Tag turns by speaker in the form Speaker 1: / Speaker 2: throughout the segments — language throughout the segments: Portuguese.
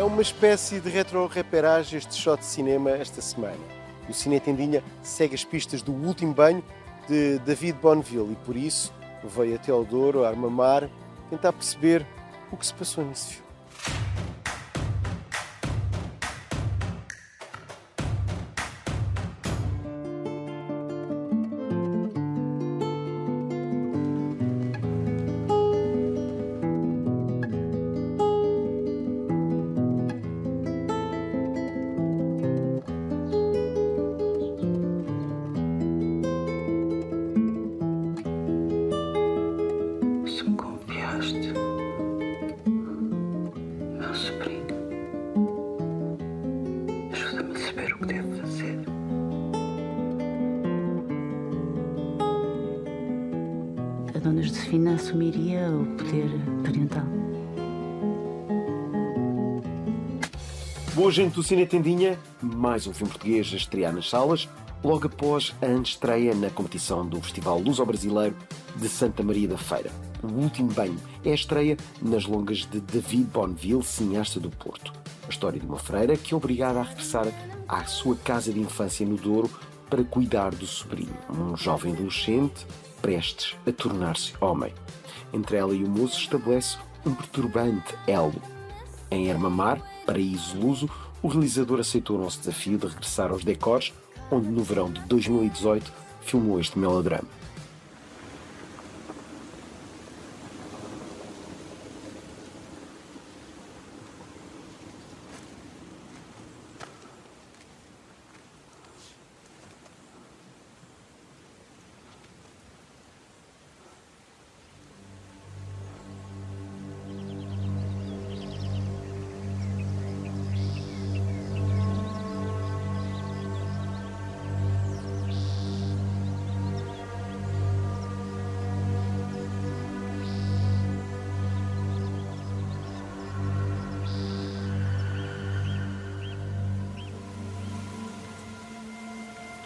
Speaker 1: É uma espécie de retro-reperagem este shot de cinema esta semana. O Cine Tendinha segue as pistas do último banho de David Bonneville e por isso veio até ao Douro, a Armamar, tentar perceber o que se passou nesse filme.
Speaker 2: Josefina assumiria o poder parental.
Speaker 1: Boa gente do Cine Tendinha, mais um filme português a estrear nas salas, logo após a estreia na competição do Festival Luso-Brasileiro de Santa Maria da Feira. O Último Banho é a estreia nas longas de David Bonneville, cineasta do Porto. A história de uma freira que é obrigada a regressar à sua casa de infância no Douro para cuidar do sobrinho, um jovem adolescente prestes a tornar-se homem. Entre ela e o moço estabelece um perturbante elo. Em Hermamar, paraíso luso, o realizador aceitou o nosso desafio de regressar aos decors, onde no verão de 2018 filmou este melodrama.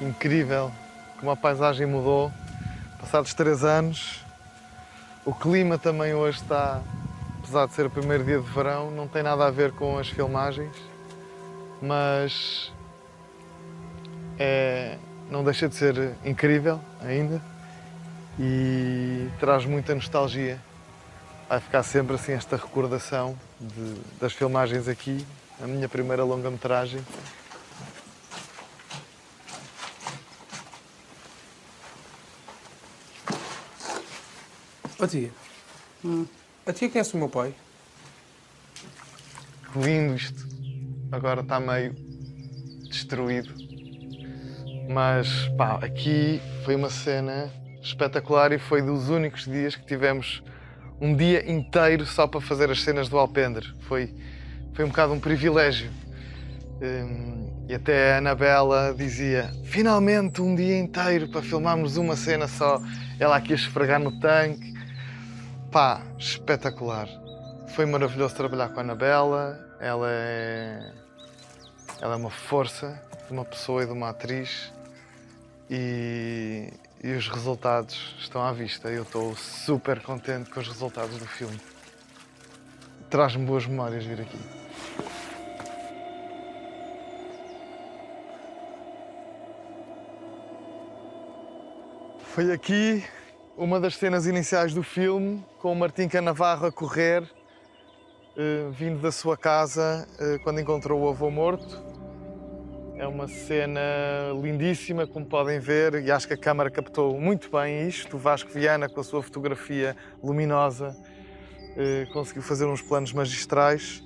Speaker 3: Incrível como a paisagem mudou. Passados três anos, o clima também hoje está, apesar de ser o primeiro dia de verão, não tem nada a ver com as filmagens, mas é, não deixa de ser incrível ainda e traz muita nostalgia. Vai ficar sempre assim esta recordação de, das filmagens aqui, a minha primeira longa-metragem.
Speaker 4: A tia. Hum. A tia conhece o meu pai?
Speaker 3: Lindo isto. Agora está meio destruído. Mas, pá, aqui foi uma cena espetacular e foi dos únicos dias que tivemos um dia inteiro só para fazer as cenas do Alpendre. Foi, foi um bocado um privilégio. Um, e até a Anabela dizia: finalmente um dia inteiro para filmarmos uma cena só. Ela aqui a esfregar no tanque pá, espetacular. Foi maravilhoso trabalhar com a Anabela. Ela é, ela é uma força de uma pessoa e de uma atriz. E, e os resultados estão à vista. Eu estou super contente com os resultados do filme. Traz-me boas memórias vir aqui. Foi aqui uma das cenas iniciais do filme, com o Martim Canavarro a correr, uh, vindo da sua casa uh, quando encontrou o avô morto. É uma cena lindíssima, como podem ver, e acho que a câmara captou muito bem isto. O Vasco Viana, com a sua fotografia luminosa, uh, conseguiu fazer uns planos magistrais.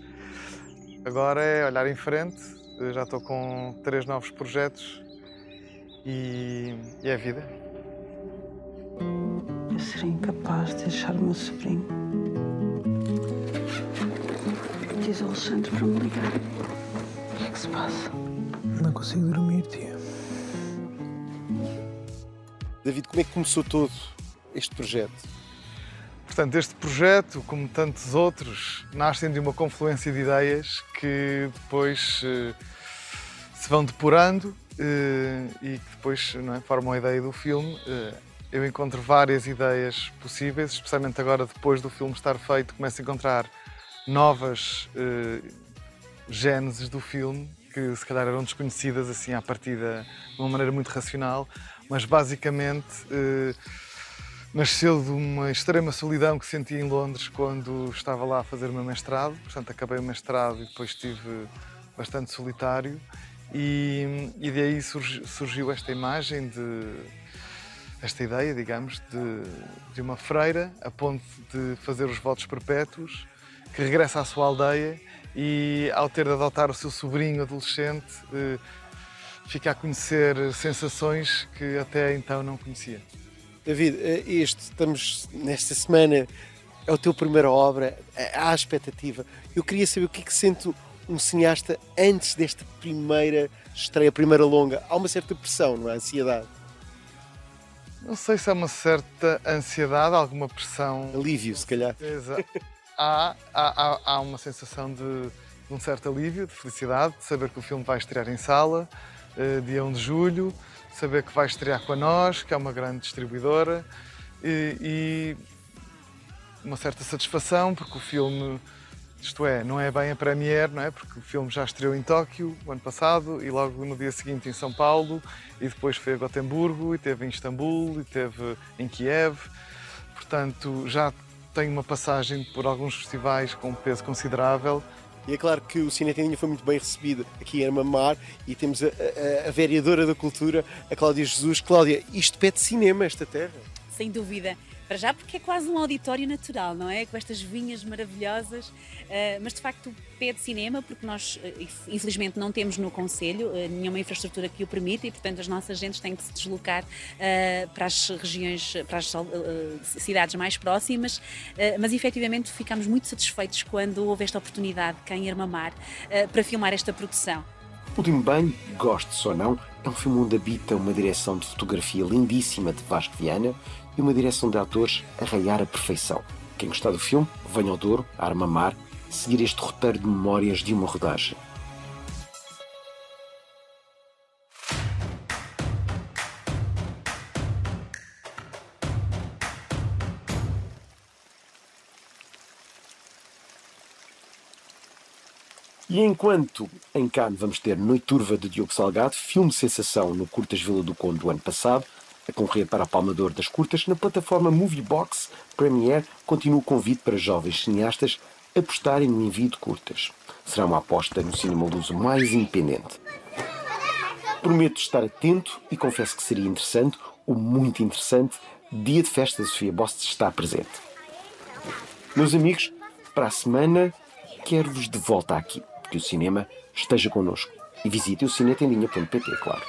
Speaker 3: Agora é olhar em frente, já estou com três novos projetos e, e é vida.
Speaker 2: Eu seria incapaz de deixar o meu sobrinho. Diz ao Alexandre para me ligar. O que é que se passa?
Speaker 4: Não consigo dormir, tia.
Speaker 1: David, como é que começou todo este projeto?
Speaker 3: Portanto, este projeto, como tantos outros, nascem de uma confluência de ideias que depois uh, se vão depurando uh, e que depois não é, formam a ideia do filme. Uh, eu encontro várias ideias possíveis, especialmente agora depois do filme estar feito, começo a encontrar novas uh, gêneses do filme, que se calhar eram desconhecidas assim à partida de uma maneira muito racional, mas basicamente eh, nasceu de uma extrema solidão que senti em Londres quando estava lá a fazer o meu mestrado. Portanto, acabei o mestrado e depois estive bastante solitário. E, e daí surgiu esta imagem de esta ideia, digamos, de, de uma freira a ponto de fazer os votos perpétuos, que regressa à sua aldeia e, ao ter de adotar o seu sobrinho adolescente, eh, fica a conhecer sensações que até então não conhecia.
Speaker 1: David, eh, este, estamos nesta semana, é o teu primeira obra, há expectativa. Eu queria saber o que é que sente um cineasta antes desta primeira estreia, primeira longa. Há uma certa pressão, não é? Ansiedade.
Speaker 3: Não sei se há uma certa ansiedade, alguma pressão.
Speaker 1: Alívio, se calhar.
Speaker 3: Há, há, há uma sensação de, de, um certo alívio, de felicidade, de saber que o filme vai estrear em sala, uh, dia 1 de julho, saber que vai estrear com a nós, que é uma grande distribuidora, e, e uma certa satisfação, porque o filme isto é, não é bem a premiere, não é? Porque o filme já estreou em Tóquio o ano passado e logo no dia seguinte em São Paulo e depois foi a Gotemburgo e teve em Istambul e teve em Kiev. Portanto, já tem uma passagem por alguns festivais com peso considerável.
Speaker 1: E é claro que o Cine Tendinha foi muito bem recebido aqui em Armamar e temos a, a, a vereadora da cultura, a Cláudia Jesus. Cláudia, isto pede cinema, esta terra?
Speaker 5: Sem dúvida. Para já porque é quase um auditório natural, não é? Com estas vinhas maravilhosas, uh, mas de facto pede cinema, porque nós uh, infelizmente não temos no Conselho uh, nenhuma infraestrutura que o permita e portanto as nossas gentes têm que se deslocar para as regiões, para as cidades mais próximas, mas efetivamente ficámos muito satisfeitos quando houve esta oportunidade cá em Armamar para filmar esta produção.
Speaker 1: O Último Banho, goste ou não, é um filme onde habita uma direção de fotografia lindíssima de Vasco Viana e uma direção de atores a raiar a perfeição. Quem gostar do filme, venha ao Douro, a Armamar, seguir este roteiro de memórias de uma rodagem. E enquanto em Cannes vamos ter Noite Turva de Diogo Salgado, filme sensação no Curtas Vila do Conde do ano passado, a concorrer para a Palmador das Curtas, na plataforma Moviebox Premiere continua o convite para jovens cineastas apostarem no envio de curtas. Será uma aposta no cinema luso mais independente. Prometo estar atento e confesso que seria interessante, ou muito interessante, dia de festa de Sofia Bost estar presente. Meus amigos, para a semana quero-vos de volta aqui, porque o cinema esteja connosco. E visite o cinetendinha.pt, claro.